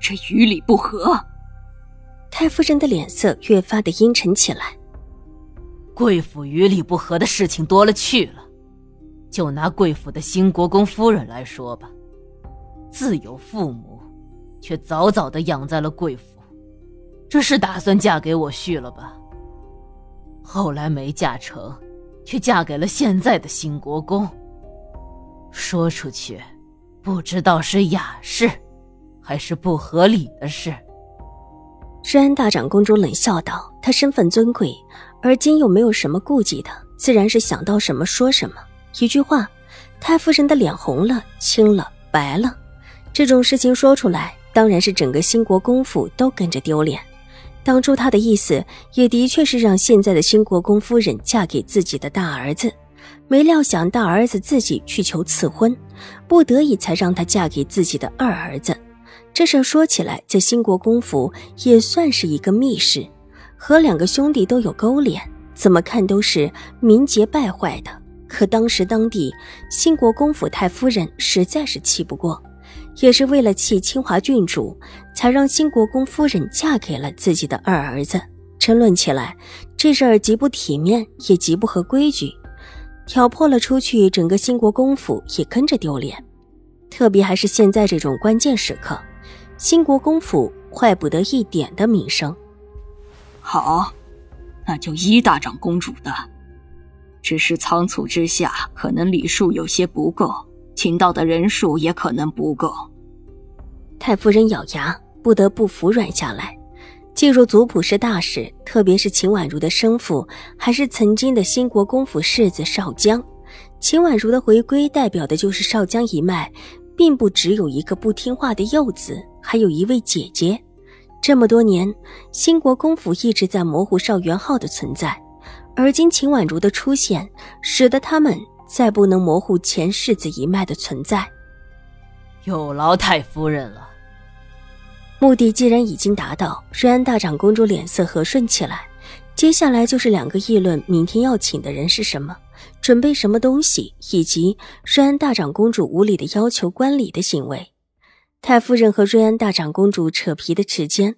这与理不合。太夫人的脸色越发的阴沉起来。贵府与理不合的事情多了去了，就拿贵府的新国公夫人来说吧，自有父母，却早早的养在了贵府，这是打算嫁给我婿了吧？后来没嫁成，却嫁给了现在的新国公。说出去，不知道是雅事。还是不合理的事。瑞安大长公主冷笑道：“她身份尊贵，而今又没有什么顾忌的，自然是想到什么说什么。一句话，太夫人的脸红了、青了、白了。这种事情说出来，当然是整个兴国公府都跟着丢脸。当初他的意思，也的确是让现在的兴国公夫人嫁给自己的大儿子，没料想大儿子自己去求赐婚，不得已才让她嫁给自己的二儿子。”这事说起来，在兴国公府也算是一个密事，和两个兄弟都有勾连，怎么看都是名节败坏的。可当时当地兴国公府太夫人实在是气不过，也是为了气清华郡主，才让兴国公夫人嫁给了自己的二儿子。争论起来，这事儿极不体面，也极不合规矩，挑破了出去，整个兴国公府也跟着丢脸。特别还是现在这种关键时刻。兴国公府坏不得一点的名声。好，那就依大长公主的。只是仓促之下，可能礼数有些不够，请到的人数也可能不够。太夫人咬牙，不得不服软下来。进入族谱是大事，特别是秦婉如的生父还是曾经的新国公府世子少江。秦婉如的回归，代表的就是少江一脉。并不只有一个不听话的幼子，还有一位姐姐。这么多年，兴国公府一直在模糊邵元浩的存在，而今秦婉如的出现，使得他们再不能模糊前世子一脉的存在。有劳太夫人了。目的既然已经达到，瑞安大长公主脸色和顺起来。接下来就是两个议论明天要请的人是什么。准备什么东西，以及瑞安大长公主无理的要求观礼的行为，太夫人和瑞安大长公主扯皮的时间，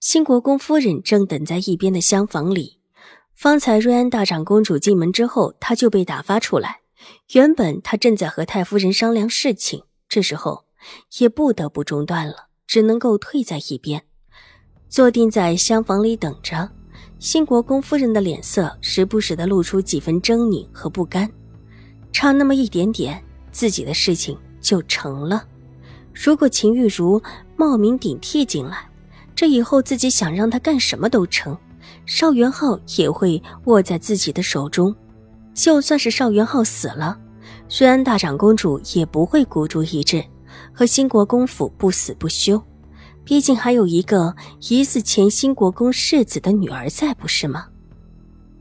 新国公夫人正等在一边的厢房里。方才瑞安大长公主进门之后，她就被打发出来。原本她正在和太夫人商量事情，这时候也不得不中断了，只能够退在一边，坐定在厢房里等着。新国公夫人的脸色时不时的露出几分狰狞和不甘，差那么一点点，自己的事情就成了。如果秦玉茹冒名顶替进来，这以后自己想让他干什么都成。邵元浩也会握在自己的手中，就算是邵元浩死了，虽然大长公主也不会孤注一掷，和新国公府不死不休。毕竟还有一个疑似前新国公世子的女儿在，不是吗？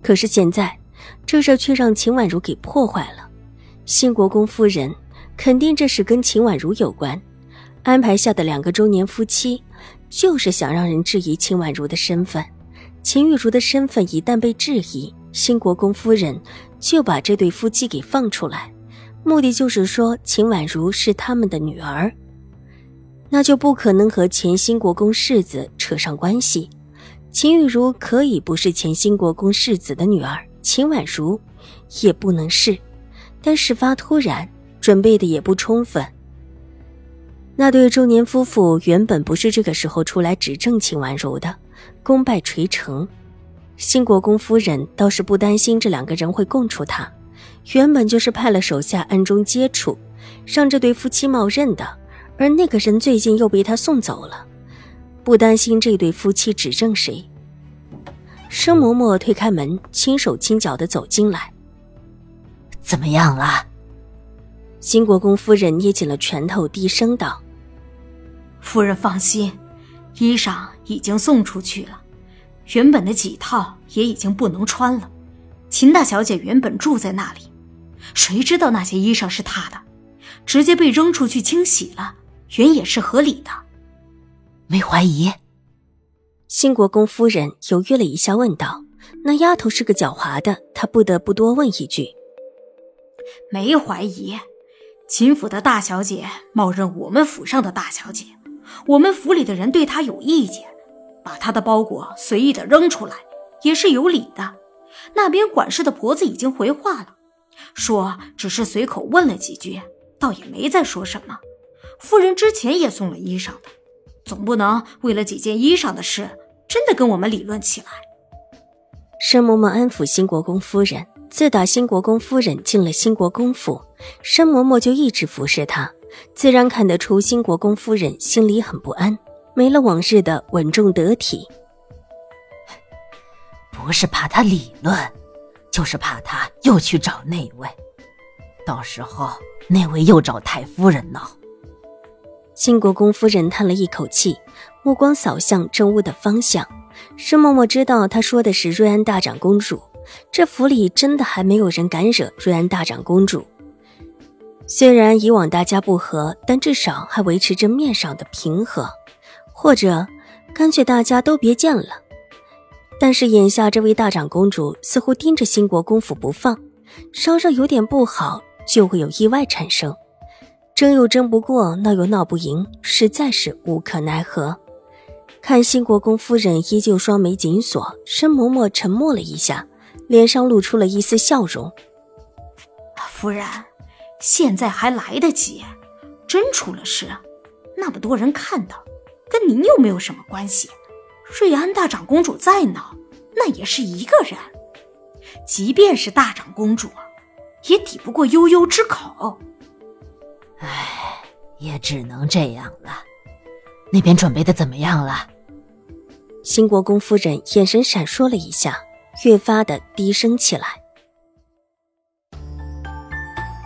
可是现在，这事却让秦婉如给破坏了。新国公夫人肯定这事跟秦婉如有关，安排下的两个中年夫妻，就是想让人质疑秦婉如的身份。秦玉茹的身份一旦被质疑，新国公夫人就把这对夫妻给放出来，目的就是说秦婉如是他们的女儿。那就不可能和前新国公世子扯上关系。秦玉茹可以不是前新国公世子的女儿，秦婉如也不能是。但事发突然，准备的也不充分。那对中年夫妇原本不是这个时候出来指证秦婉如的，功败垂成。兴国公夫人倒是不担心这两个人会供出他，原本就是派了手下暗中接触，让这对夫妻冒认的。而那个人最近又被他送走了，不担心这对夫妻指证谁。生嬷嬷推开门，轻手轻脚的走进来。怎么样了？新国公夫人捏紧了拳头，低声道：“夫人放心，衣裳已经送出去了，原本的几套也已经不能穿了。秦大小姐原本住在那里，谁知道那些衣裳是她的，直接被扔出去清洗了，原也是合理的。没怀疑。新国公夫人犹豫了一下，问道：“那丫头是个狡猾的，她不得不多问一句。”没怀疑，秦府的大小姐冒认我们府上的大小姐，我们府里的人对她有意见，把她的包裹随意的扔出来，也是有理的。那边管事的婆子已经回话了，说只是随口问了几句，倒也没再说什么。夫人之前也送了衣裳的，总不能为了几件衣裳的事，真的跟我们理论起来。申嬷嬷安抚新国公夫人。自打新国公夫人进了新国公府，申嬷嬷就一直服侍她，自然看得出新国公夫人心里很不安，没了往日的稳重得体。不是怕他理论，就是怕他又去找那位，到时候那位又找太夫人闹。新国公夫人叹了一口气，目光扫向正屋的方向。申嬷嬷知道他说的是瑞安大长公主。这府里真的还没有人敢惹瑞安大长公主。虽然以往大家不和，但至少还维持着面上的平和，或者干脆大家都别见了。但是眼下这位大长公主似乎盯着新国公府不放，稍稍有点不好，就会有意外产生。争又争不过，闹又闹不赢，实在是无可奈何。看新国公夫人依旧双眉紧锁，申嬷嬷沉默了一下。脸上露出了一丝笑容。夫人，现在还来得及。真出了事，那么多人看到，跟您又没有什么关系。瑞安大长公主再闹，那也是一个人。即便是大长公主，也抵不过悠悠之口。唉，也只能这样了。那边准备的怎么样了？新国公夫人眼神闪烁了一下。越发的低声起来。